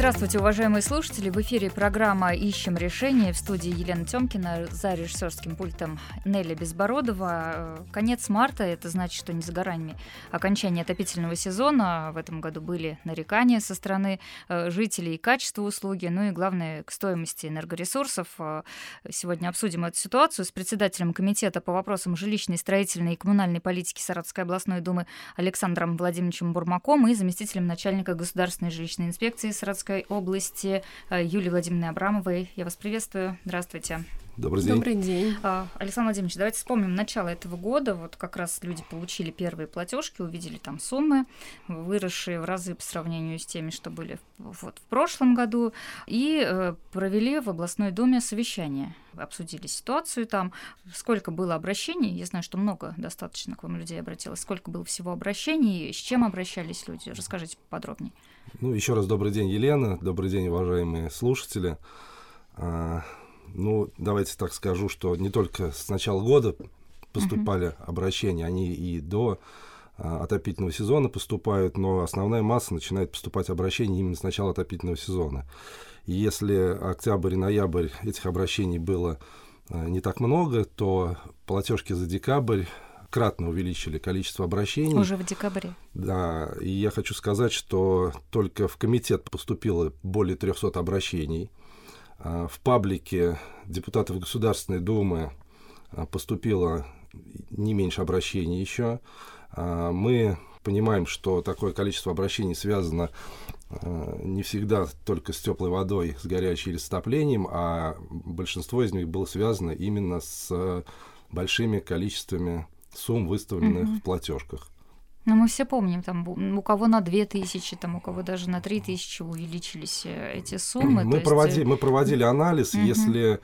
Здравствуйте, уважаемые слушатели. В эфире программа «Ищем решение» в студии Елена Тёмкина за режиссерским пультом Нелли Безбородова. Конец марта, это значит, что не за горами окончание отопительного сезона. В этом году были нарекания со стороны э, жителей качества услуги, ну и, главное, к стоимости энергоресурсов. Э, сегодня обсудим эту ситуацию с председателем Комитета по вопросам жилищной, строительной и коммунальной политики Саратовской областной думы Александром Владимировичем Бурмаком и заместителем начальника Государственной жилищной инспекции Саратовской Московской области э, Юлии Владимировны Абрамовой. Я вас приветствую. Здравствуйте. Добрый день. Добрый день. А, Александр Владимирович, давайте вспомним начало этого года. Вот как раз люди получили первые платежки, увидели там суммы, выросшие в разы по сравнению с теми, что были вот в прошлом году, и э, провели в областной думе совещание. Обсудили ситуацию там, сколько было обращений. Я знаю, что много достаточно к вам людей обратилось. Сколько было всего обращений, с чем обращались люди? Расскажите подробнее. Ну, еще раз добрый день, Елена. Добрый день, уважаемые слушатели. А, ну, давайте так скажу, что не только с начала года поступали uh-huh. обращения, они и до а, отопительного сезона поступают, но основная масса начинает поступать обращения именно с начала отопительного сезона. И если октябрь и ноябрь этих обращений было а, не так много, то платежки за декабрь кратно увеличили количество обращений. Уже в декабре. Да, и я хочу сказать, что только в комитет поступило более 300 обращений. А, в паблике депутатов Государственной Думы а, поступило не меньше обращений еще. А, мы понимаем, что такое количество обращений связано не всегда только с теплой водой, с горячей или с отоплением, а большинство из них было связано именно с большими количествами сумм, выставленных угу. в платежках. Ну, мы все помним, там у кого на 2 тысячи, там у кого даже на 3 тысячи увеличились э, эти суммы. Мы, проводили, есть... мы проводили анализ, угу. если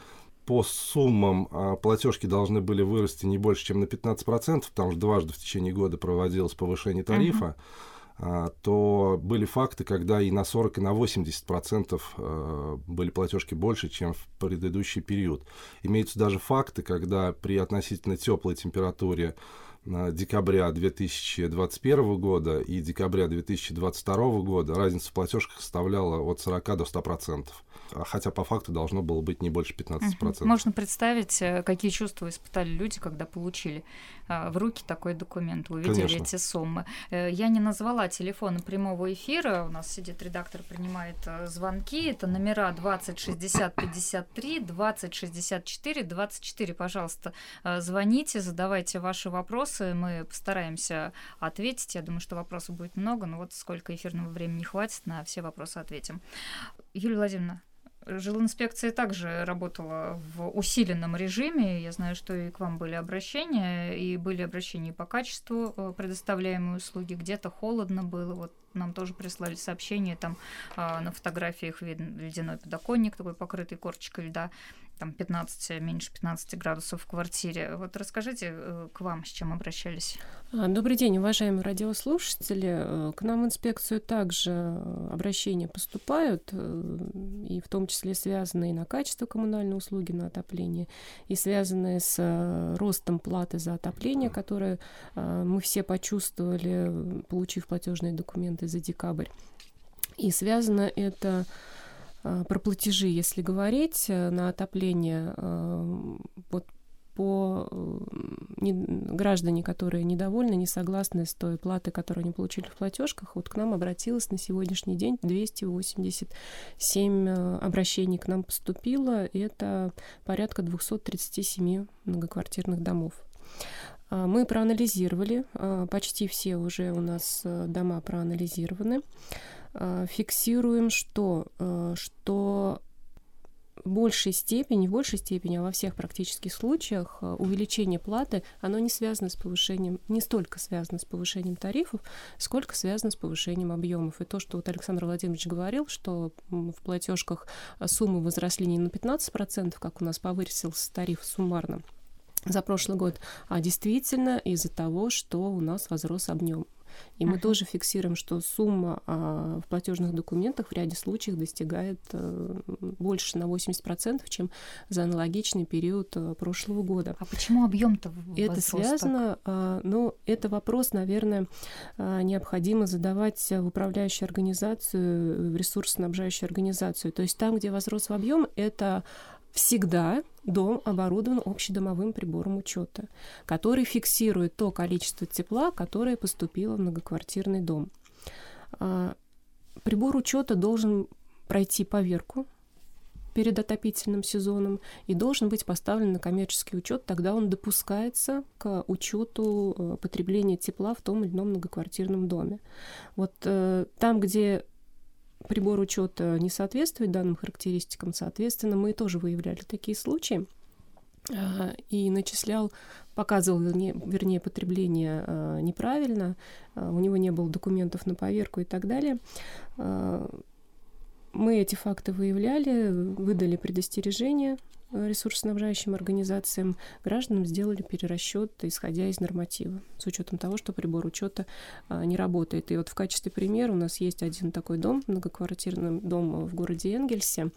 по суммам а, платежки должны были вырасти не больше, чем на 15%, потому что дважды в течение года проводилось повышение тарифа, uh то были факты, когда и на 40, и на 80% а, были платежки больше, чем в предыдущий период. Имеются даже факты, когда при относительно теплой температуре декабря 2021 года и декабря 2022 года разница в платежках составляла от 40 до 100%. А хотя по факту должно было быть не больше 15%. Можно представить, э, какие чувства испытали люди, когда получили а, в руки такой документ, увидели Конечно. эти суммы. Э, я не назвала телефона прямого эфира, у нас сидит редактор, принимает э, звонки, это номера 20 60 53, 20 64 24, пожалуйста, звоните, задавайте ваши вопросы, мы постараемся ответить, я думаю, что вопросов будет много, но вот сколько эфирного времени хватит, на все вопросы ответим. Юлия Владимировна, Жилинспекция также работала в усиленном режиме. Я знаю, что и к вам были обращения, и были обращения по качеству э, предоставляемой услуги. Где-то холодно было. Вот нам тоже прислали сообщение, там а, на фотографиях виден ледяной подоконник, такой покрытый корочкой льда там 15, меньше 15 градусов в квартире. Вот расскажите, э, к вам с чем обращались? А, добрый день, уважаемые радиослушатели. Э, к нам в инспекцию также э, обращения поступают, и в том числе связанные на качество коммунальной услуги, на отопление, и связанные с ростом платы за отопление, которое мы все почувствовали, получив платежные документы за декабрь. И связано это Э, про платежи, если говорить, э, на отопление, э, вот по не, граждане, которые недовольны, не согласны с той платой, которую они получили в платежках, вот к нам обратилось на сегодняшний день 287 обращений к нам поступило, это порядка 237 многоквартирных домов. Мы проанализировали, почти все уже у нас дома проанализированы. Э, фиксируем, что, э, что в большей степени, в большей степени, а во всех практических случаях э, увеличение платы, оно не связано с повышением, не столько связано с повышением тарифов, сколько связано с повышением объемов. И то, что вот Александр Владимирович говорил, что в платежках суммы возросли не на 15%, как у нас повысился тариф суммарно, за прошлый год, а действительно из-за того, что у нас возрос объем И uh-huh. мы тоже фиксируем, что сумма а, в платежных документах в ряде случаев достигает а, больше на 80%, чем за аналогичный период а, прошлого года. А почему объем-то Это связано, а, ну, это вопрос, наверное, а, необходимо задавать в управляющую организацию, в ресурсоснабжающую организацию. То есть там, где возрос в объем, это всегда дом оборудован общедомовым прибором учета, который фиксирует то количество тепла, которое поступило в многоквартирный дом. А, прибор учета должен пройти поверку перед отопительным сезоном и должен быть поставлен на коммерческий учет, тогда он допускается к учету э, потребления тепла в том или ином многоквартирном доме. Вот э, там, где прибор учета не соответствует данным характеристикам, соответственно, мы тоже выявляли такие случаи а, и начислял, показывал, вернее, потребление а, неправильно, а, у него не было документов на поверку и так далее. Мы эти факты выявляли, выдали предостережение Э, ресурсоснабжающим организациям гражданам сделали перерасчет, исходя из норматива, с учетом того, что прибор учета а, не работает. И вот в качестве примера у нас есть один такой дом, многоквартирный дом в городе Энгельсе,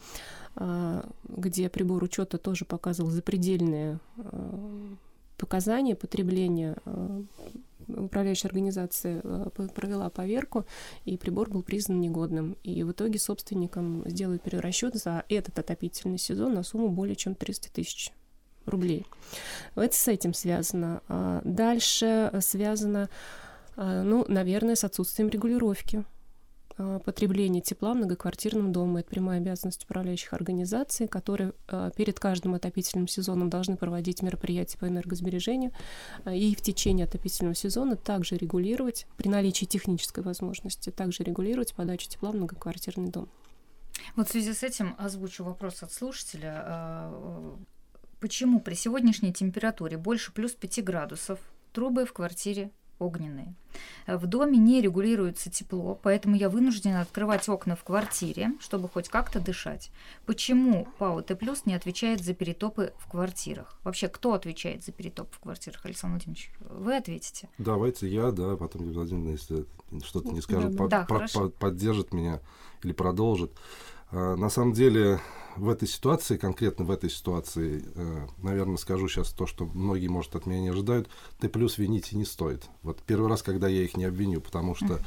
а, где прибор учета тоже показывал запредельные а, показания потребления управляющая организация э, провела поверку, и прибор был признан негодным. И в итоге собственникам сделают перерасчет за этот отопительный сезон на сумму более чем 300 тысяч рублей. Это с этим связано. А дальше связано, а, ну, наверное, с отсутствием регулировки Э, потребление тепла в многоквартирном доме. Это прямая обязанность управляющих организаций, которые э, перед каждым отопительным сезоном должны проводить мероприятия по энергосбережению э, и в течение отопительного сезона также регулировать, при наличии технической возможности, также регулировать подачу тепла в многоквартирный дом. Вот в связи с этим озвучу вопрос от слушателя. Почему при сегодняшней температуре больше плюс 5 градусов трубы в квартире огненные. В доме не регулируется тепло, поэтому я вынуждена открывать окна в квартире, чтобы хоть как-то дышать. Почему ПАО Т+, не отвечает за перетопы в квартирах? Вообще, кто отвечает за перетоп в квартирах, Александр Владимирович? Вы ответите. Давайте я, да, потом Юрий Владимировна, если что-то не скажет, да, по- по- поддержит меня или продолжит. А, на самом деле, в этой ситуации, конкретно в этой ситуации, э, наверное, скажу сейчас то, что многие, может, от меня не ожидают, Т плюс винить и не стоит. Вот первый раз, когда я их не обвиню, потому что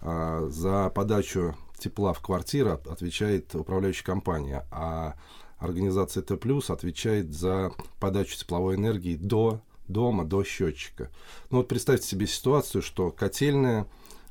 а, за подачу тепла в квартиру отвечает управляющая компания, а организация Т плюс отвечает за подачу тепловой энергии до дома, до счетчика. Ну вот представьте себе ситуацию, что котельная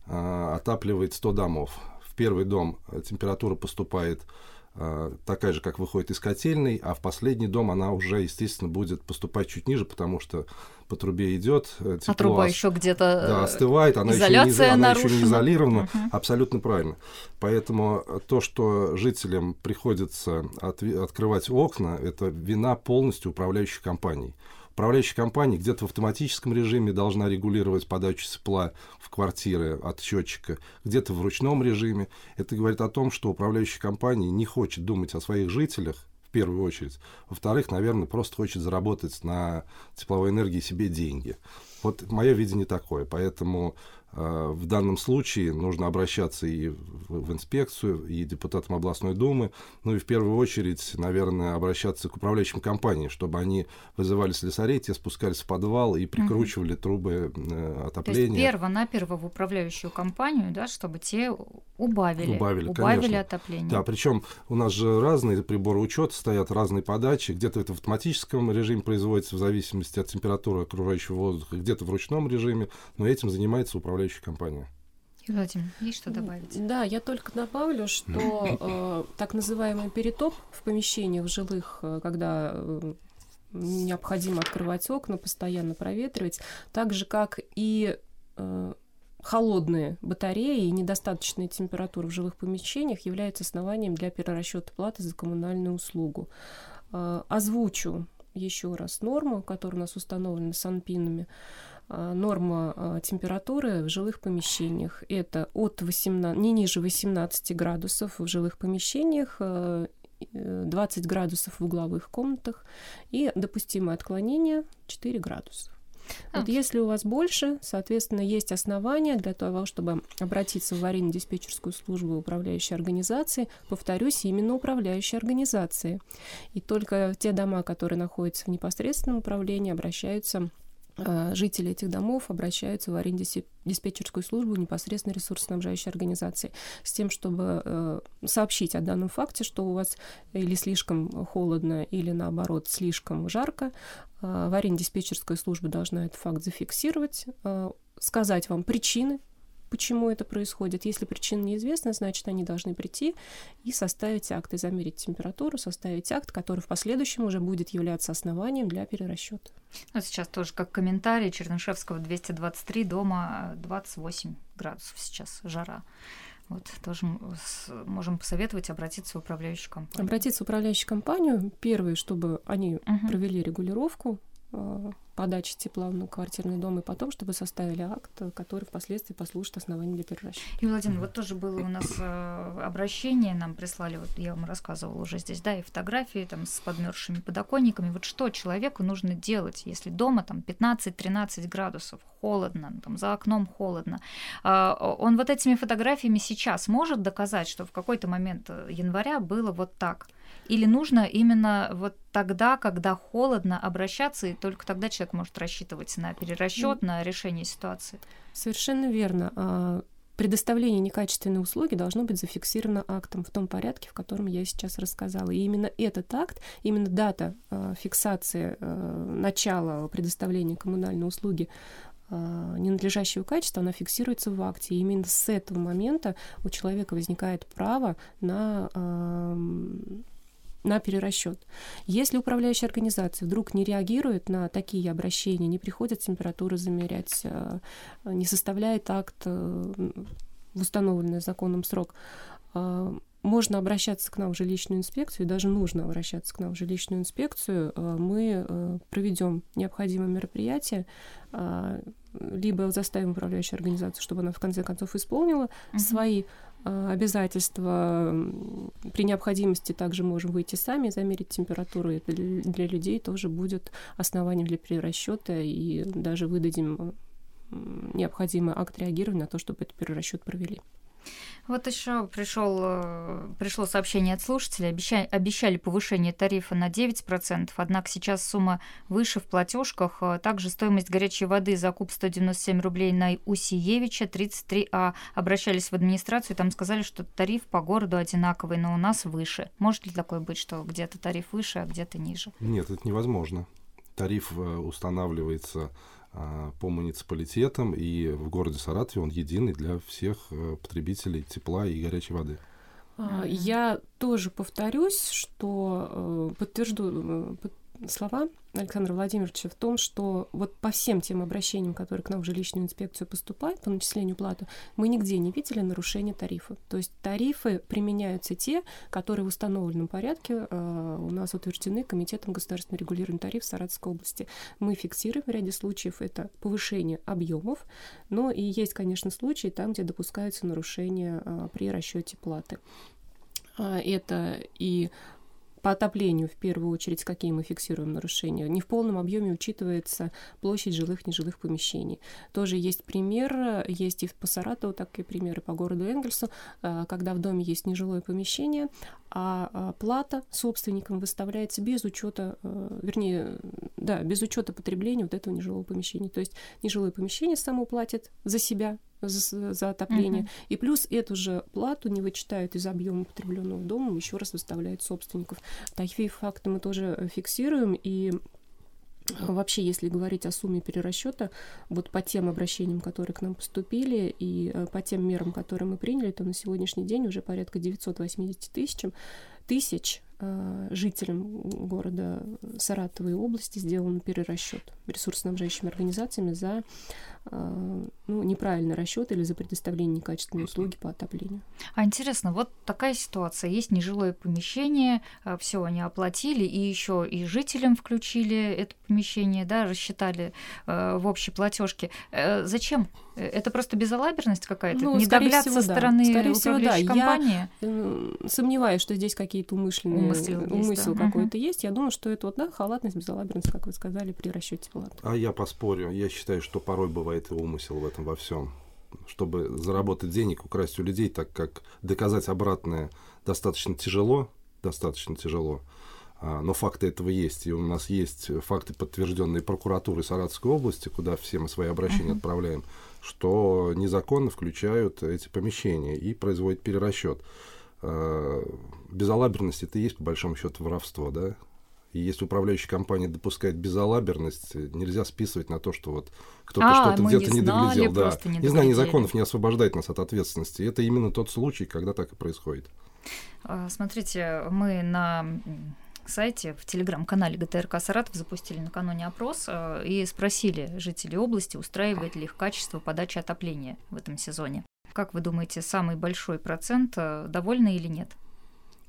а, отапливает 100 домов. В первый дом температура поступает Э, такая же, как выходит из котельной, а в последний дом она уже, естественно, будет поступать чуть ниже, потому что по трубе идет э, тепло. А труба еще где-то да, остывает, она, еще не, она еще не изолирована. Угу. Абсолютно правильно. Поэтому то, что жителям приходится от, открывать окна, это вина полностью управляющей компании. Управляющая компания где-то в автоматическом режиме должна регулировать подачу тепла в квартиры от счетчика, где-то в ручном режиме. Это говорит о том, что управляющая компания не хочет думать о своих жителях, в первую очередь. Во-вторых, наверное, просто хочет заработать на тепловой энергии себе деньги. Вот мое видение такое. Поэтому в данном случае нужно обращаться и в инспекцию, и депутатам областной думы, ну и в первую очередь, наверное, обращаться к управляющим компаниям, чтобы они вызывали слесарей, те спускались в подвал и прикручивали угу. трубы э, отопления. То есть перво-наперво в управляющую компанию, да, чтобы те убавили, убавили, убавили отопление. Да, причем у нас же разные приборы учета стоят, разные подачи, где-то это в автоматическом режиме производится в зависимости от температуры окружающего воздуха, где-то в ручном режиме, но этим занимается управляющая управляющая компания. Владимир, есть что добавить? Да, я только добавлю, что э, так называемый перетоп в помещениях жилых, э, когда э, необходимо открывать окна, постоянно проветривать, так же как и э, холодные батареи и недостаточная температура в жилых помещениях являются основанием для перерасчета платы за коммунальную услугу. Э, озвучу еще раз норму, которая у нас установлена санпинами. А, норма а, температуры в жилых помещениях. Это от 18, не ниже 18 градусов в жилых помещениях, 20 э, градусов в угловых комнатах и допустимое отклонение 4 градуса. Вот если у вас больше, соответственно, есть основания для того, чтобы обратиться в аварийно-диспетчерскую службу управляющей организации, повторюсь, именно управляющей организации. И только те дома, которые находятся в непосредственном управлении, обращаются а, жители этих домов обращаются в арендно-диспетчерскую службу непосредственно ресурсоснабжающей организации с тем, чтобы э, сообщить о данном факте, что у вас или слишком холодно, или наоборот слишком жарко. Э, в арендно-диспетчерская служба должна этот факт зафиксировать, э, сказать вам причины почему это происходит. Если причина неизвестна, значит, они должны прийти и составить акт, и замерить температуру, составить акт, который в последующем уже будет являться основанием для перерасчета. Ну, сейчас тоже как комментарий Чернышевского 223, дома 28 градусов сейчас, жара. Вот тоже можем посоветовать обратиться в управляющую компанию. Обратиться в управляющую компанию. Первое, чтобы они угу. провели регулировку а, подачи тепла в квартирный дом, и потом, чтобы составили акт, который впоследствии послужит основанием для перерасчета. И, Владимир, вот тоже было у нас э, обращение, нам прислали, вот я вам рассказывала уже здесь, да, и фотографии там с подмерзшими подоконниками. Вот что человеку нужно делать, если дома там 15-13 градусов, холодно, там за окном холодно. Э, он вот этими фотографиями сейчас может доказать, что в какой-то момент э, января было вот так? Или нужно именно вот тогда, когда холодно, обращаться, и только тогда человек может рассчитывать на перерасчет, на решение ситуации? Совершенно верно. А, предоставление некачественной услуги должно быть зафиксировано актом в том порядке, в котором я сейчас рассказала. И именно этот акт, именно дата э, фиксации э, начала предоставления коммунальной услуги ненадлежащего качества, она фиксируется в акте. И именно с этого момента у человека возникает право на на перерасчет. Если управляющая организация вдруг не реагирует на такие обращения, не приходит температуру замерять, э, не составляет акт э, в установленный законом срок, э, можно обращаться к нам в жилищную инспекцию, и даже нужно обращаться к нам в жилищную инспекцию. Мы проведем необходимые мероприятия, либо заставим управляющую организацию, чтобы она в конце концов исполнила uh-huh. свои обязательства. При необходимости также можем выйти сами, замерить температуру. Это для людей тоже будет основанием для перерасчета, и даже выдадим необходимый акт реагирования на то, чтобы этот перерасчет провели. Вот еще пришел, э, пришло сообщение от слушателей. Обещали, обещали повышение тарифа на 9%, однако сейчас сумма выше в платежках. Э, также стоимость горячей воды за куб 197 рублей на Усиевича 33А. Обращались в администрацию, там сказали, что тариф по городу одинаковый, но у нас выше. Может ли такое быть, что где-то тариф выше, а где-то ниже? Нет, это невозможно. Тариф э, устанавливается по муниципалитетам, и в городе Саратове он единый для всех э, потребителей тепла и горячей воды. А, я тоже повторюсь, что э, подтвержду, э, слова Александра Владимировича в том, что вот по всем тем обращениям, которые к нам в жилищную инспекцию поступают по начислению платы, мы нигде не видели нарушения тарифа. То есть тарифы применяются те, которые в установленном порядке э, у нас утверждены Комитетом государственного регулирования тарифов Саратовской области. Мы фиксируем в ряде случаев это повышение объемов, но и есть, конечно, случаи там, где допускаются нарушения э, при расчете платы. А, это и по отоплению, в первую очередь, какие мы фиксируем нарушения. Не в полном объеме учитывается площадь жилых, нежилых помещений. Тоже есть пример, есть и по Саратову такие примеры, по городу Энгельсу, э, когда в доме есть нежилое помещение, а, а плата собственникам выставляется без учета, э, вернее, да, без учета потребления вот этого нежилого помещения. То есть нежилое помещение само платит за себя, за, за отопление. Uh-huh. И плюс эту же плату не вычитают из объема потребленного дома, еще раз выставляют собственников. Такие факты мы тоже э, фиксируем, и Вообще, если говорить о сумме перерасчета, вот по тем обращениям, которые к нам поступили, и э, по тем мерам, которые мы приняли, то на сегодняшний день уже порядка 980 тысяч, тысяч э, жителям города Саратова и области сделан перерасчет ресурсоснабжающими организациями за э, ну, неправильный расчет или за предоставление некачественной услуги по отоплению. А интересно, вот такая ситуация. Есть нежилое помещение, э, все они оплатили, и еще и жителям включили это помещение, да, рассчитали в общей платежке. Зачем? Это просто безалаберность какая-то? Ну, Недогляд всего, со стороны да. скорее всего, да. компании? Я сомневаюсь, что здесь какие-то умышленные умысел, умысел да. какой-то угу. есть. Я думаю, что это вот, да, халатность, безалаберность, как вы сказали, при расчете платы. А я поспорю. Я считаю, что порой бывает и умысел в этом во всем. Чтобы заработать денег, украсть у людей, так как доказать обратное достаточно тяжело, достаточно тяжело. А, но факты этого есть. И у нас есть факты, подтвержденные прокуратурой Саратовской области, куда все мы свои обращения uh-huh. отправляем, что незаконно включают эти помещения и производят перерасчет. А, безалаберность это и есть, по большому счету, воровство, да? И если управляющая компания допускает безалаберность, нельзя списывать на то, что вот кто-то а, что-то где-то не, доглядел. Да. Не Незнание законов не освобождает нас от ответственности. Это именно тот случай, когда так и происходит. А, смотрите, мы на сайте, в телеграм-канале ГТРК Саратов запустили накануне опрос э, и спросили жителей области, устраивает ли их качество подачи отопления в этом сезоне. Как вы думаете, самый большой процент э, довольны или нет?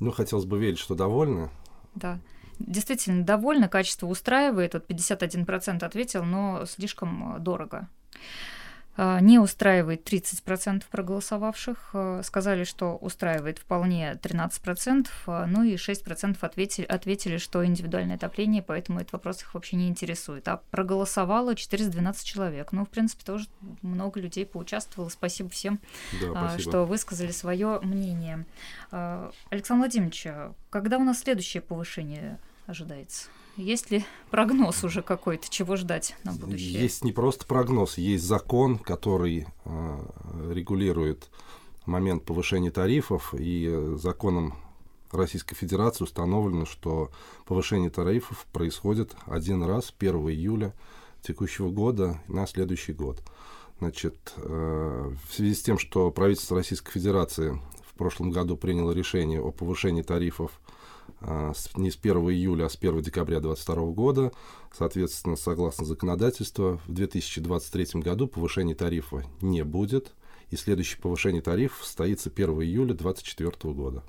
Ну, хотелось бы верить, что довольны. Да. Действительно довольны, качество устраивает. Вот 51% ответил, но слишком э, дорого. А, не устраивает 30% проголосовавших, а, сказали, что устраивает вполне 13%, а, ну и 6% ответили, ответили, что индивидуальное отопление, поэтому этот вопрос их вообще не интересует. А проголосовало 412 человек. Ну, в принципе, тоже много людей поучаствовало. Спасибо всем, да, спасибо. что высказали свое мнение. Александр Владимирович, когда у нас следующее повышение ожидается? Есть ли прогноз уже какой-то, чего ждать на будущее? Есть не просто прогноз, есть закон, который э, регулирует момент повышения тарифов, и э, законом Российской Федерации установлено, что повышение тарифов происходит один раз 1 июля текущего года на следующий год. Значит, э, в связи с тем, что правительство Российской Федерации в прошлом году приняло решение о повышении тарифов не с 1 июля, а с 1 декабря 2022 года. Соответственно, согласно законодательству, в 2023 году повышения тарифа не будет, и следующее повышение тарифов состоится 1 июля 2024 года.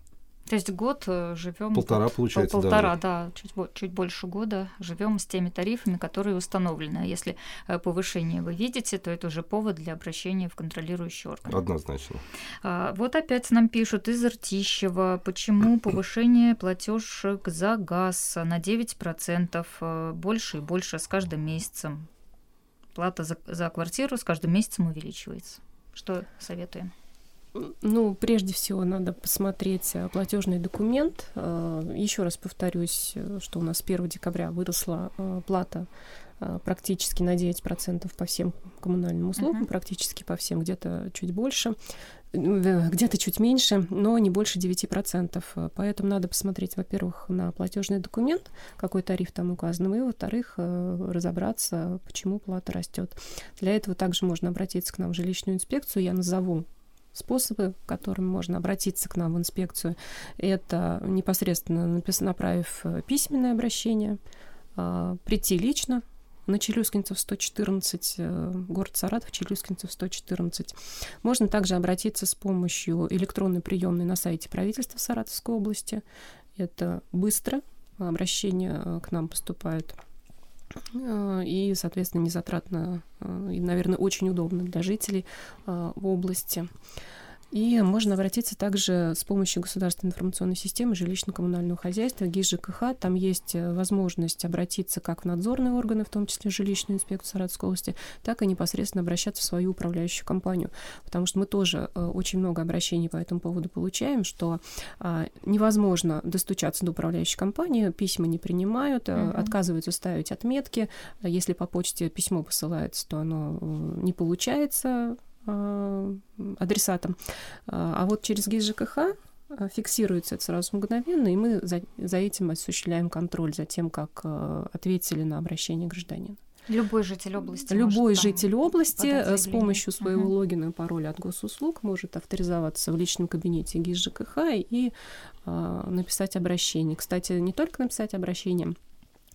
То есть год э, живем. Полтора, получается, Полтора, да, да чуть, чуть больше года живем с теми тарифами, которые установлены. А если э, повышение вы видите, то это уже повод для обращения в контролирующий орган. Однозначно. А, вот опять нам пишут из Ртищева, почему повышение платежек за газ на 9% э, больше и больше с каждым месяцем. Плата за, за квартиру с каждым месяцем увеличивается. Что советуем? Ну, прежде всего, надо посмотреть э, платежный документ. Э, Еще раз повторюсь, э, что у нас 1 декабря выросла плата практически на 9% по всем коммунальным услугам, uh-huh. практически по всем, где-то чуть больше, где-то чуть меньше, но не больше 9%. Поэтому надо посмотреть, во-первых, на платежный документ, какой тариф там указан, и, во-вторых, разобраться, почему плата растет. Для этого также можно обратиться к нам в жилищную инспекцию. Я назову способы, которыми можно обратиться к нам в инспекцию. Это непосредственно направив э, письменное обращение, а, прийти лично на Челюскинцев 114, э, город Саратов, Челюскинцев 114. Можно также обратиться с помощью электронной приемной на сайте правительства Саратовской области. Это быстро, обращения э, к нам поступают и, соответственно, незатратно и, наверное, очень удобно для жителей в области. И можно обратиться также с помощью государственной информационной системы жилищно-коммунального хозяйства, ГИС ЖКХ. Там есть э, возможность обратиться как в надзорные органы, в том числе жилищную инспекцию Саратовской области, так и непосредственно обращаться в свою управляющую компанию. Потому что мы тоже э, очень много обращений по этому поводу получаем, что а, невозможно достучаться до управляющей компании, письма не принимают, uh-huh. отказываются ставить отметки. Если по почте письмо посылается, то оно не получается Э, адресатам. А, а вот через ГИС ЖКХ э, фиксируется это сразу мгновенно, и мы за, за этим осуществляем контроль, за тем, как э, ответили на обращение гражданина. Любой житель области. Любой житель области с помощью своего uh-huh. логина и пароля от госуслуг может авторизоваться в личном кабинете ГИС ЖКХ и э, написать обращение. Кстати, не только написать обращение,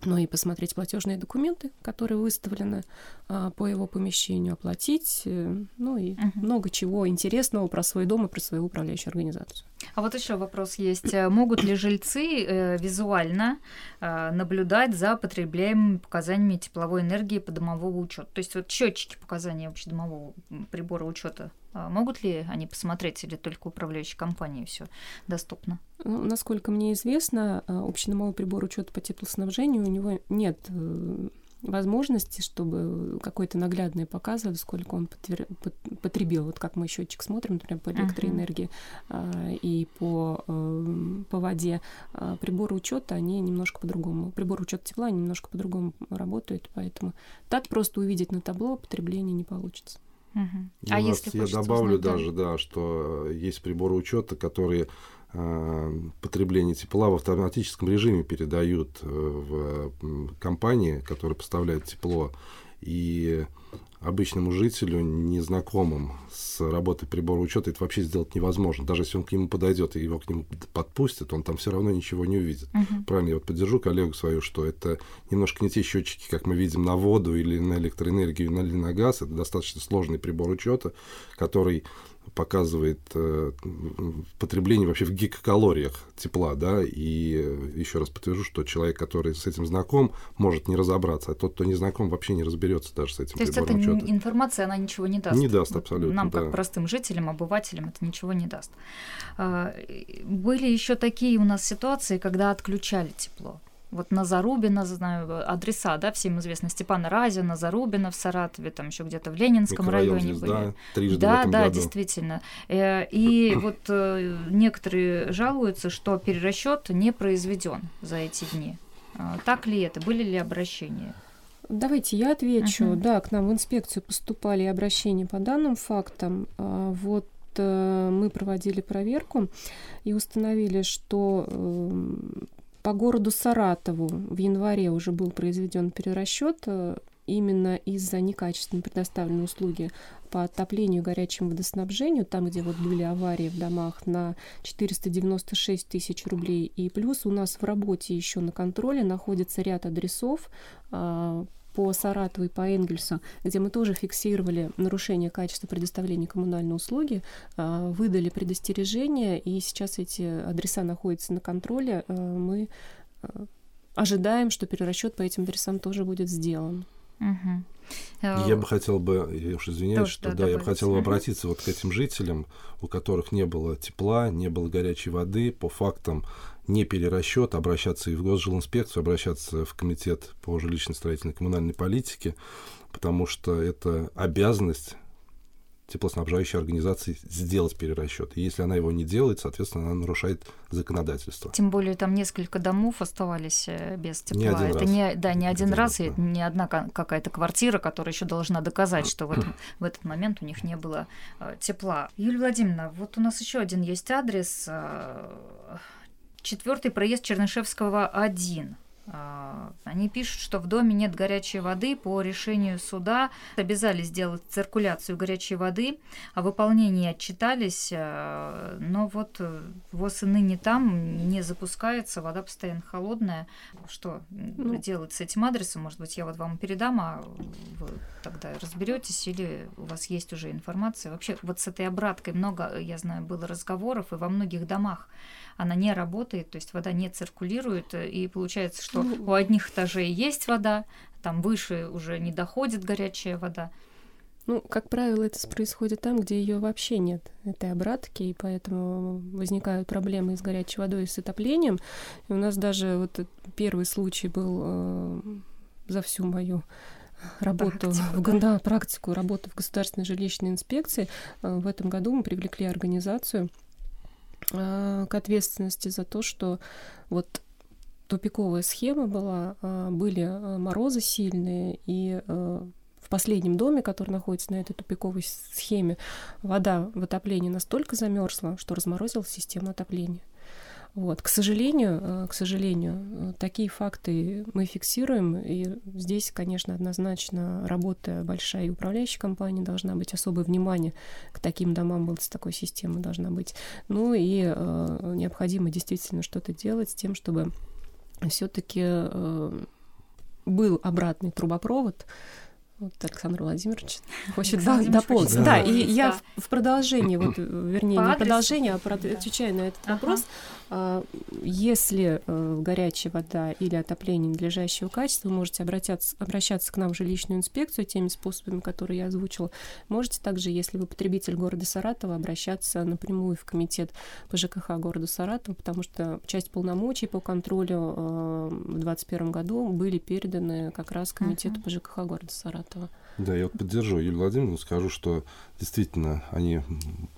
но и посмотреть платежные документы, которые выставлены а, по его помещению, оплатить, э, ну и угу. много чего интересного про свой дом и про свою управляющую организацию. А вот еще вопрос есть. Э, могут ли жильцы э, визуально э, наблюдать за потребляемыми показаниями тепловой энергии по домовому учету? То есть вот счетчики показания общедомового прибора учета э, могут ли они посмотреть или только управляющей компании все доступно? Ну, насколько мне известно, э, общедомовой прибор учета по теплоснабжению у него нет возможности, чтобы какой-то наглядный показывать, сколько он потвер... потребил. Вот как мы счетчик смотрим, например, по электроэнергии uh-huh. и по, э, по воде. А приборы учета, они немножко по-другому. Приборы учета тепла, они немножко по-другому работают, поэтому так просто увидеть на табло потребление не получится. Угу. А если я добавлю узнать, даже, да, что есть приборы учета, которые потребление тепла в автоматическом режиме передают э, в компании, которые поставляют тепло, и обычному жителю, незнакомым с работой прибора учета, это вообще сделать невозможно. Даже если он к нему подойдет и его к нему подпустит, он там все равно ничего не увидит. Uh-huh. Правильно, я вот поддержу коллегу свою, что это немножко не те счетчики, как мы видим на воду или на электроэнергию или на газ. Это достаточно сложный прибор учета, который показывает э, потребление вообще в гигакалориях тепла, да, и э, еще раз подтвержу, что человек, который с этим знаком, может не разобраться, а тот, кто не знаком, вообще не разберется даже с этим То есть эта информация, она ничего не даст? Не даст абсолютно, Нам, да. как простым жителям, обывателям, это ничего не даст. А, были еще такие у нас ситуации, когда отключали тепло. Вот на Зарубина, знаю, адреса, да, всем известно, Степана Разина, Зарубина в Саратове, там еще где-то в Ленинском районе были. Трижды да, в да, году. действительно. Э, и вот э, некоторые жалуются, что перерасчет не произведен за эти дни. А, так ли это? Были ли обращения? Давайте я отвечу. Uh-huh. Да, к нам в инспекцию поступали обращения по данным фактам. Вот э, мы проводили проверку и установили, что эм, по городу Саратову в январе уже был произведен перерасчет э, именно из-за некачественно предоставленной услуги по отоплению и горячему водоснабжению, там, где вот были аварии в домах, на 496 тысяч рублей. И плюс у нас в работе еще на контроле находится ряд адресов, а, по Саратову и по Энгельсу, где мы тоже фиксировали нарушение качества предоставления коммунальной услуги, а, выдали предостережение, и сейчас эти адреса находятся на контроле. А, мы а, ожидаем, что перерасчет по этим адресам тоже будет сделан. Угу. Я бы хотел бы, я уж извиняюсь, Тоже, что да, да я бы хотел бы обратиться вот к этим жителям, у которых не было тепла, не было горячей воды, по фактам не перерасчет, обращаться и в Госжилинспекцию, обращаться в Комитет по жилищно-строительной коммунальной политике, потому что это обязанность теплоснабжающей организации сделать перерасчет. И если она его не делает, соответственно, она нарушает законодательство. Тем более там несколько домов оставались э, без тепла. Не один это раз. не, да, не один раз, да. и не одна какая-то квартира, которая еще должна доказать, что в, этом, в этот момент у них не было э, тепла. Юлия Владимировна, вот у нас еще один есть адрес. Э, Четвертый проезд Чернышевского 1. А, они пишут, что в доме нет горячей воды. По решению суда обязали сделать циркуляцию горячей воды. О выполнении отчитались, а, но вот э, ВОЗ и ныне там не запускается, вода постоянно холодная. Что ну, делать с этим адресом? Может быть, я вот вам передам, а вы тогда разберетесь или у вас есть уже информация? Вообще, вот с этой обраткой много, я знаю, было разговоров, и во многих домах она не работает, то есть вода не циркулирует, и получается, что ну, у одних этажей есть вода, там выше уже не доходит горячая вода. Ну, как правило, это происходит там, где ее вообще нет, этой обратки, и поэтому возникают проблемы с горячей водой и с отоплением. И у нас даже вот первый случай был э, за всю мою работу, практику, в, да? практику работы в государственной жилищной инспекции. Э, в этом году мы привлекли организацию Э, к ответственности за то, что вот тупиковая схема была, э, были э, морозы сильные, и в последнем доме, который находится на этой тупиковой схеме, вода в отоплении настолько замерзла, что разморозила систему отопления. Вот. К сожалению, э, к сожалению, э, такие факты мы фиксируем, и здесь, конечно, однозначно работа большая и управляющая компания должна быть, особое внимание к таким домам вот с такой системой должна быть. Ну и э, необходимо действительно что-то делать с тем, чтобы все-таки э, был обратный трубопровод, Вот Александр Владимирович хочет дополнить. Да, да, и я в, в продолжении, вот, вернее, не продолжение, а отвечаю на этот вопрос. А, если э, горячая вода или отопление надлежащего качества, вы можете обратиться, обращаться к нам в жилищную инспекцию теми способами, которые я озвучила. Можете также, если вы потребитель города Саратова, обращаться напрямую в комитет по ЖКХ города Саратова, потому что часть полномочий по контролю э, в 2021 году были переданы как раз комитету uh-huh. по ЖКХ города Саратова. Да, я вот поддержу Юлию Владимировну, скажу, что действительно они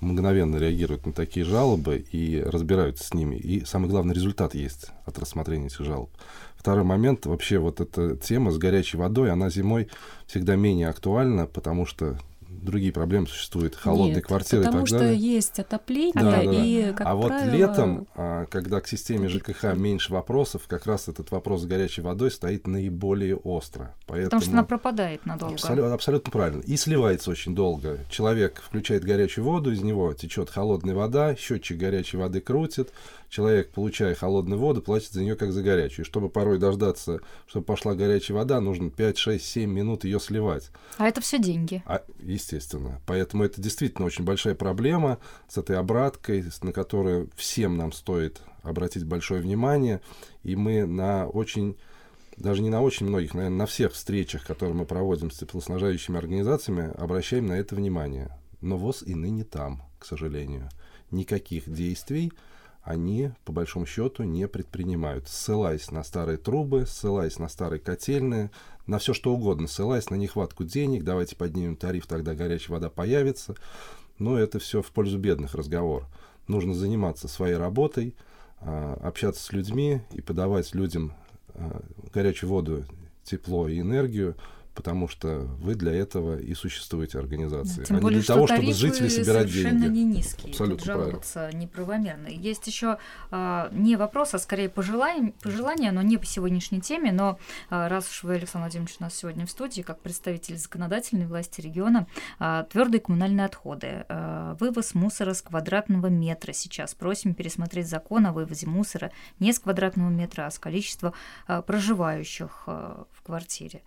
мгновенно реагируют на такие жалобы и разбираются с ними. И самый главный результат есть от рассмотрения этих жалоб. Второй момент, вообще вот эта тема с горячей водой, она зимой всегда менее актуальна, потому что другие проблемы существуют, холодные Нет, квартиры потому и так далее. что есть отопление, да, и, да. как А правило... вот летом, а, когда к системе ЖКХ меньше вопросов, как раз этот вопрос с горячей водой стоит наиболее остро. Поэтому... Потому что она пропадает надолго. Абсолютно, абсолютно правильно. И сливается очень долго. Человек включает горячую воду, из него течет холодная вода, счетчик горячей воды крутит, человек, получая холодную воду, платит за нее как за горячую. И чтобы порой дождаться, чтобы пошла горячая вода, нужно 5, 6, 7 минут ее сливать. А это все деньги. А, естественно. Поэтому это действительно очень большая проблема с этой обраткой, на которую всем нам стоит обратить большое внимание. И мы на очень даже не на очень многих, наверное, на всех встречах, которые мы проводим с теплоснажающими организациями, обращаем на это внимание. Но ВОЗ и ныне там, к сожалению. Никаких действий они, по большому счету, не предпринимают, ссылаясь на старые трубы, ссылаясь на старые котельные, на все что угодно, ссылаясь на нехватку денег, давайте поднимем тариф, тогда горячая вода появится. Но это все в пользу бедных разговор. Нужно заниматься своей работой, а, общаться с людьми и подавать людям а, горячую воду, тепло и энергию, потому что вы для этого и существуете организации, Тем а более, не для того, чтобы жители собирать совершенно деньги. не низкие. Абсолютно Тут жаловаться правильно. неправомерно. Есть еще а, не вопрос, а скорее пожелание, пожелание, но не по сегодняшней теме, но а, раз уж вы, Александр Владимирович, у нас сегодня в студии, как представитель законодательной власти региона, а, твердые коммунальные отходы, а, вывоз мусора с квадратного метра сейчас. Просим пересмотреть закон о вывозе мусора не с квадратного метра, а с количества а, проживающих а, в квартире.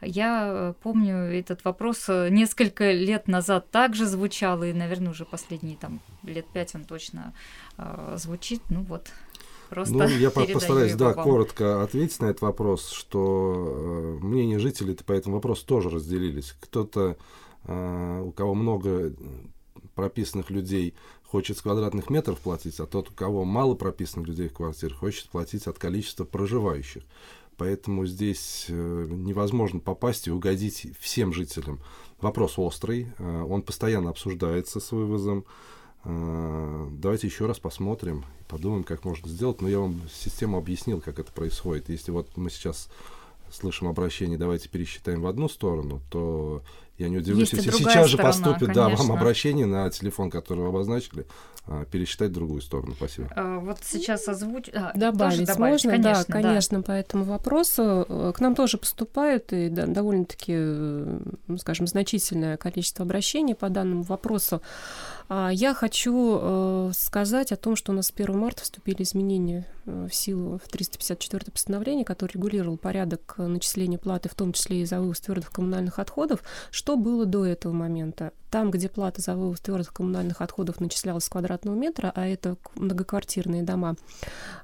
Я э, помню, этот вопрос э, несколько лет назад также звучал, и, наверное, уже последние там лет пять он точно э, звучит. Ну вот, Просто ну, я постараюсь, да, вам. коротко ответить на этот вопрос, что э, мнения жителей по этому вопросу тоже разделились. Кто-то, э, у кого много прописанных людей, хочет с квадратных метров платить, а тот, у кого мало прописанных людей в квартире, хочет платить от количества проживающих. Поэтому здесь э, невозможно попасть и угодить всем жителям. Вопрос острый, э, он постоянно обсуждается с вывозом. Э, давайте еще раз посмотрим, подумаем, как можно сделать. Но я вам систему объяснил, как это происходит. Если вот мы сейчас слышим обращение, давайте пересчитаем в одну сторону, то я не удивлюсь, если сейчас же поступит да, вам обращение на телефон, который вы обозначили, а, пересчитать другую сторону. Спасибо. А, вот сейчас озвучь. А, добавить, добавить можно, конечно, да, конечно, да. по этому вопросу. Э, к нам тоже поступают и да, довольно-таки, э, скажем, значительное количество обращений по данному вопросу. Я хочу э, сказать о том, что у нас с 1 марта вступили изменения в силу в 354 постановление, которое регулировало порядок начисления платы, в том числе и за вывоз твердых коммунальных отходов. Что было до этого момента? Там, где плата за вывоз твердых коммунальных отходов начислялась с квадратного метра, а это многоквартирные дома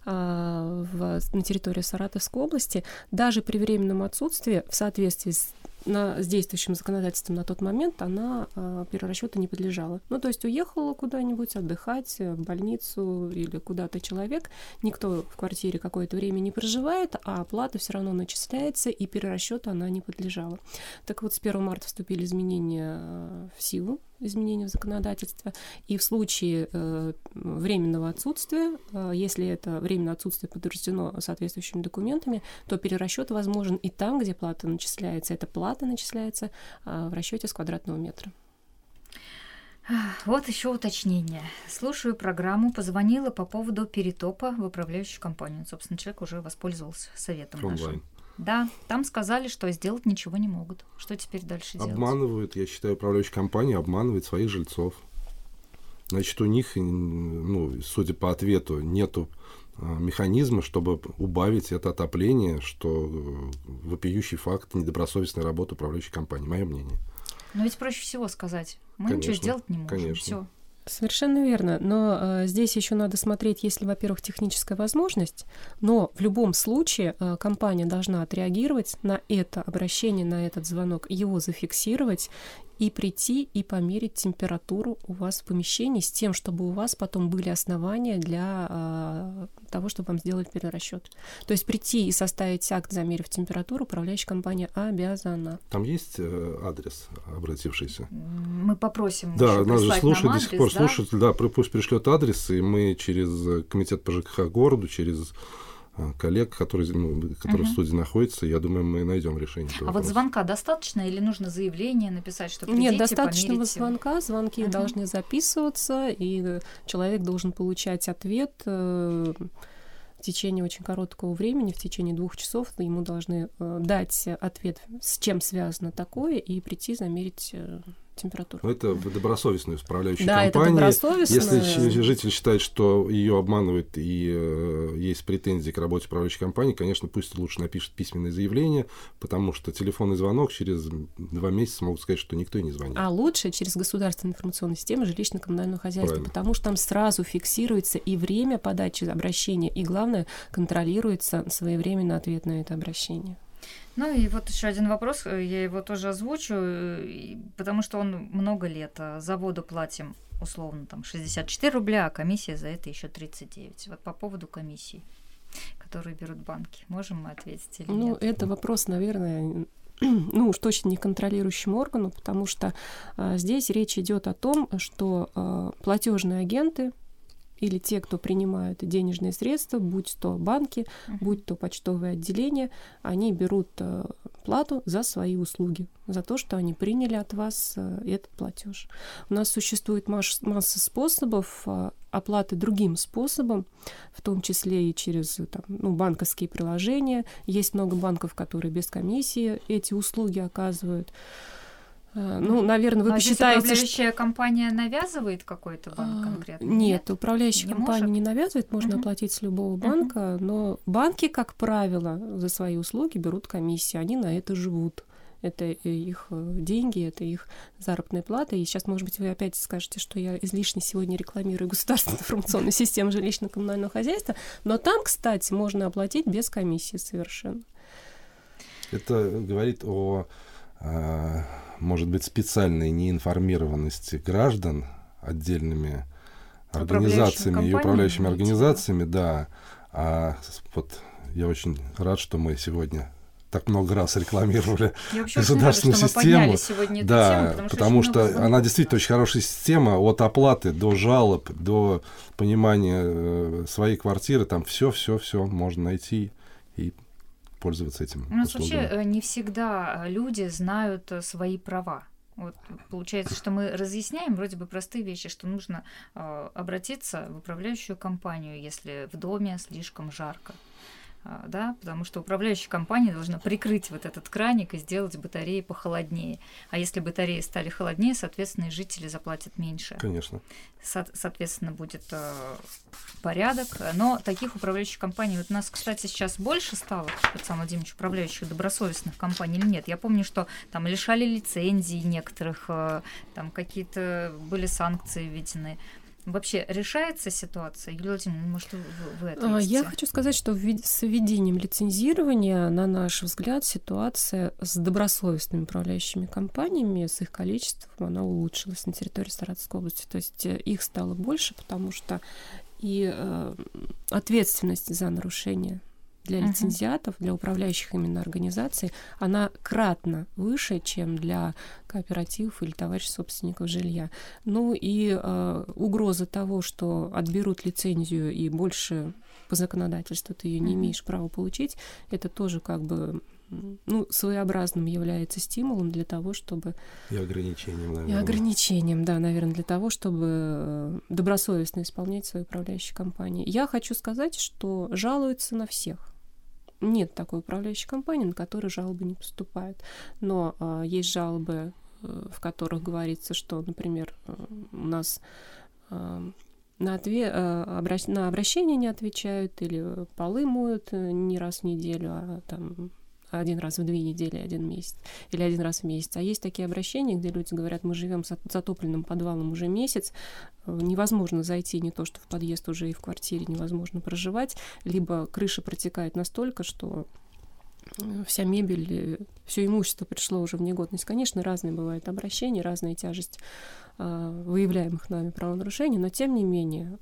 а, в, на территории Саратовской области, даже при временном отсутствии в соответствии с на, с действующим законодательством на тот момент она э, перерасчету не подлежала. Ну, то есть уехала куда-нибудь отдыхать, в больницу или куда-то человек, никто в квартире какое-то время не проживает, а оплата все равно начисляется, и перерасчету она не подлежала. Так вот, с 1 марта вступили изменения э, в силу изменения в законодательстве. И в случае э, временного отсутствия, э, если это временное отсутствие подтверждено соответствующими документами, то перерасчет возможен и там, где плата начисляется. Эта плата начисляется э, в расчете с квадратного метра. Вот еще уточнение. Слушаю программу, позвонила по поводу перетопа в управляющую компанию. Собственно, человек уже воспользовался советом Онлайн. нашим. Да, там сказали, что сделать ничего не могут. Что теперь дальше делать? Обманывают, я считаю, управляющая компания обманывает своих жильцов. Значит, у них, ну, судя по ответу, нету механизмы, чтобы убавить это отопление, что вопиющий факт недобросовестной работы управляющей компании. Мое мнение. Но ведь проще всего сказать. Мы конечно, ничего сделать не можем. Конечно. Все. Совершенно верно. Но э, здесь еще надо смотреть, если, во-первых, техническая возможность, но в любом случае э, компания должна отреагировать на это обращение, на этот звонок, его зафиксировать и прийти и померить температуру у вас в помещении с тем, чтобы у вас потом были основания для э, того, чтобы вам сделать перерасчет. То есть прийти и составить акт, замерив температуру, управляющая компания обязана. Там есть э, адрес обратившийся? Мы попросим. Да, нас же слушает до сих пор да? слушатель, да, пусть пришлет адрес, и мы через комитет по ЖКХ городу, через коллег, которые, ну, которые угу. в студии находятся, я думаю, мы найдем решение. А вопроса. вот звонка достаточно или нужно заявление написать, что придите, Нет, достаточного померите? звонка, звонки угу. должны записываться, и человек должен получать ответ э, в течение очень короткого времени, в течение двух часов ему должны э, дать ответ, с чем связано такое, и прийти замерить э, температуру. Но это добросовестная управляющая да, компания. Это Если житель считает, что ее обманывают и э, есть претензии к работе управляющей компании, конечно, пусть лучше напишет письменное заявление, потому что телефонный звонок через два месяца могут сказать, что никто и не звонит. А лучше через государственную информационную систему жилищно-коммунального хозяйства, Правильно. потому что там сразу фиксируется и время подачи обращения, и главное, контролируется своевременный ответ на это обращение. Ну и вот еще один вопрос, э, я его тоже озвучу, э, потому что он много лет. А за воду платим условно там 64 рубля, а комиссия за это еще 39. Вот по поводу комиссии, которые берут банки, можем мы ответить или ну, нет? Ну, это вопрос, наверное, ну уж точно не контролирующему органу, потому что а, здесь речь идет о том, что а, платежные агенты или те, кто принимают денежные средства, будь то банки, будь то почтовые отделения, они берут э, плату за свои услуги, за то, что они приняли от вас э, этот платеж. У нас существует масса способов э, оплаты другим способом, в том числе и через там, ну, банковские приложения. Есть много банков, которые без комиссии эти услуги оказывают. Э, ну, наверное, вы Но посчитаете... управляющая что... компания навязывает какой-то банк а, конкретно? Нет, нет? управляющая не компания может? не навязывает, можно uh-huh. оплатить с любого банка, uh-huh. но банки, как правило, за свои услуги берут комиссии, они на это живут. Это их э, деньги, это их заработная плата. И сейчас, может быть, вы опять скажете, что я излишне сегодня рекламирую государственную информационную систему жилищно-коммунального хозяйства. Но там, кстати, можно оплатить без комиссии совершенно. Это говорит о а, может быть, специальной неинформированности граждан отдельными организациями и управляющими организациями, да. А вот я очень рад, что мы сегодня так много раз рекламировали государственную рада, систему. да, тему, потому, потому что, что она действительно очень хорошая система от оплаты до жалоб, до понимания э, своей квартиры, там все, все, все можно найти и пользоваться этим. У нас услугами. вообще э, не всегда люди знают э, свои права. Вот получается, что мы разъясняем вроде бы простые вещи, что нужно э, обратиться в управляющую компанию, если в доме слишком жарко. А, да, потому что управляющая компания должна прикрыть вот этот краник и сделать батареи похолоднее. А если батареи стали холоднее, соответственно, и жители заплатят меньше. Конечно. Со- соответственно, будет э, порядок. Но таких управляющих компаний, вот у нас, кстати, сейчас больше стало, Александр Владимирович, управляющих добросовестных компаний или нет? Я помню, что там лишали лицензий некоторых, э, там какие-то были санкции введены. Вообще решается ситуация? Юлия Владимировна, может, вы, вы ответите? А, я хочу сказать, что с введением лицензирования, на наш взгляд, ситуация с добросовестными управляющими компаниями, с их количеством, она улучшилась на территории Саратовской области. То есть э, их стало больше, потому что и э, ответственность за нарушение для uh-huh. лицензиатов, для управляющих именно организаций, она кратно выше, чем для кооперативов или товарищ собственников жилья. Ну и э, угроза того, что отберут лицензию и больше по законодательству ты ее не имеешь права получить, это тоже как бы ну, своеобразным является стимулом для того, чтобы... И ограничением, наверное. И ограничением, да, наверное, для того, чтобы э, добросовестно исполнять свои управляющие компании. Я хочу сказать, что жалуются на всех нет такой управляющей компании, на которой жалобы не поступают. Но а, есть жалобы, э, в которых говорится, что, например, э, у нас а, на, отве... обращ... на обращение не отвечают или полы моют не раз в неделю, а там один раз в две недели, один месяц, или один раз в месяц. А есть такие обращения, где люди говорят, мы живем с затопленным подвалом уже месяц, э, невозможно зайти не то, что в подъезд уже и в квартире невозможно проживать, либо крыша протекает настолько, что вся мебель, все имущество пришло уже в негодность. Конечно, разные бывают обращения, разная тяжесть э, выявляемых нами правонарушений, но тем не менее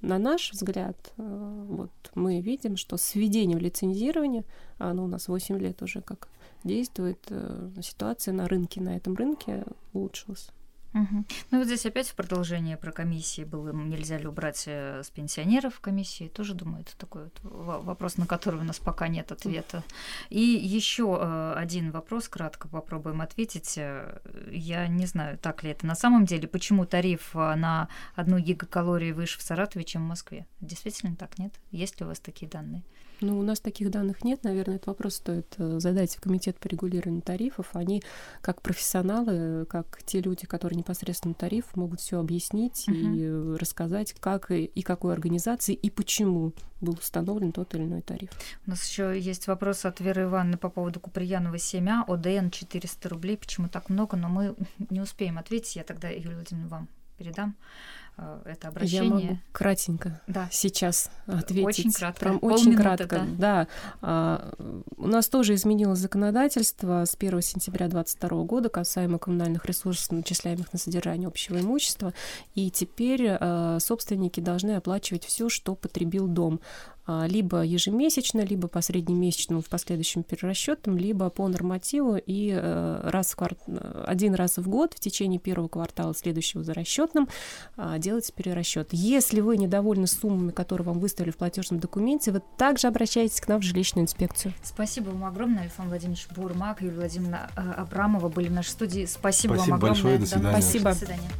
на наш взгляд, э, вот мы видим, что с введением лицензирования, оно у нас 8 лет уже как действует, э, ситуация на рынке, на этом рынке улучшилась. Угу. Ну вот здесь опять в продолжение про комиссии было, нельзя ли убрать э, с пенсионеров комиссии, тоже думаю, это такой вот вопрос, на который у нас пока нет ответа. И еще э, один вопрос, кратко попробуем ответить. Э, я не знаю, так ли это на самом деле, почему тариф на одну гигакалорию выше в Саратове, чем в Москве? Действительно так, нет? Есть ли у вас такие данные? Ну, у нас таких данных нет. Наверное, этот вопрос стоит э, задать в комитет по регулированию тарифов. Они, как профессионалы, как те люди, которые непосредственно тариф, могут все объяснить uh-huh. и рассказать, как и, и какой организации и почему был установлен тот или иной тариф. У нас еще есть вопрос от Веры Ивановны по поводу Куприянова семя. ОДН 400 рублей. Почему так много? Но мы не успеем ответить. Я тогда, Юлия Владимировна, вам передам. Э, это обращение. Я могу кратенько да. сейчас ответить. Очень кратко. Прям очень кратко. Да. да. А, у нас тоже изменилось законодательство с 1 сентября 2022 года касаемо коммунальных ресурсов, начисляемых на содержание общего имущества. И теперь а, собственники должны оплачивать все, что потребил дом. А, либо ежемесячно, либо по среднемесячному в последующем перерасчетам, либо по нормативу и э, раз в кварт... один раз в год в течение первого квартала следующего за расчетным а, делать перерасчет. Если вы недовольны суммами, которые вам выставили в платежном документе, вы также обращаетесь к нам в жилищную инспекцию. Спасибо вам огромное, Александр Владимирович Бурмак, Юлия Владимировна э, Абрамова были в нашей студии. Спасибо, Спасибо вам огромное. Большое, до свидания. Спасибо. До свидания.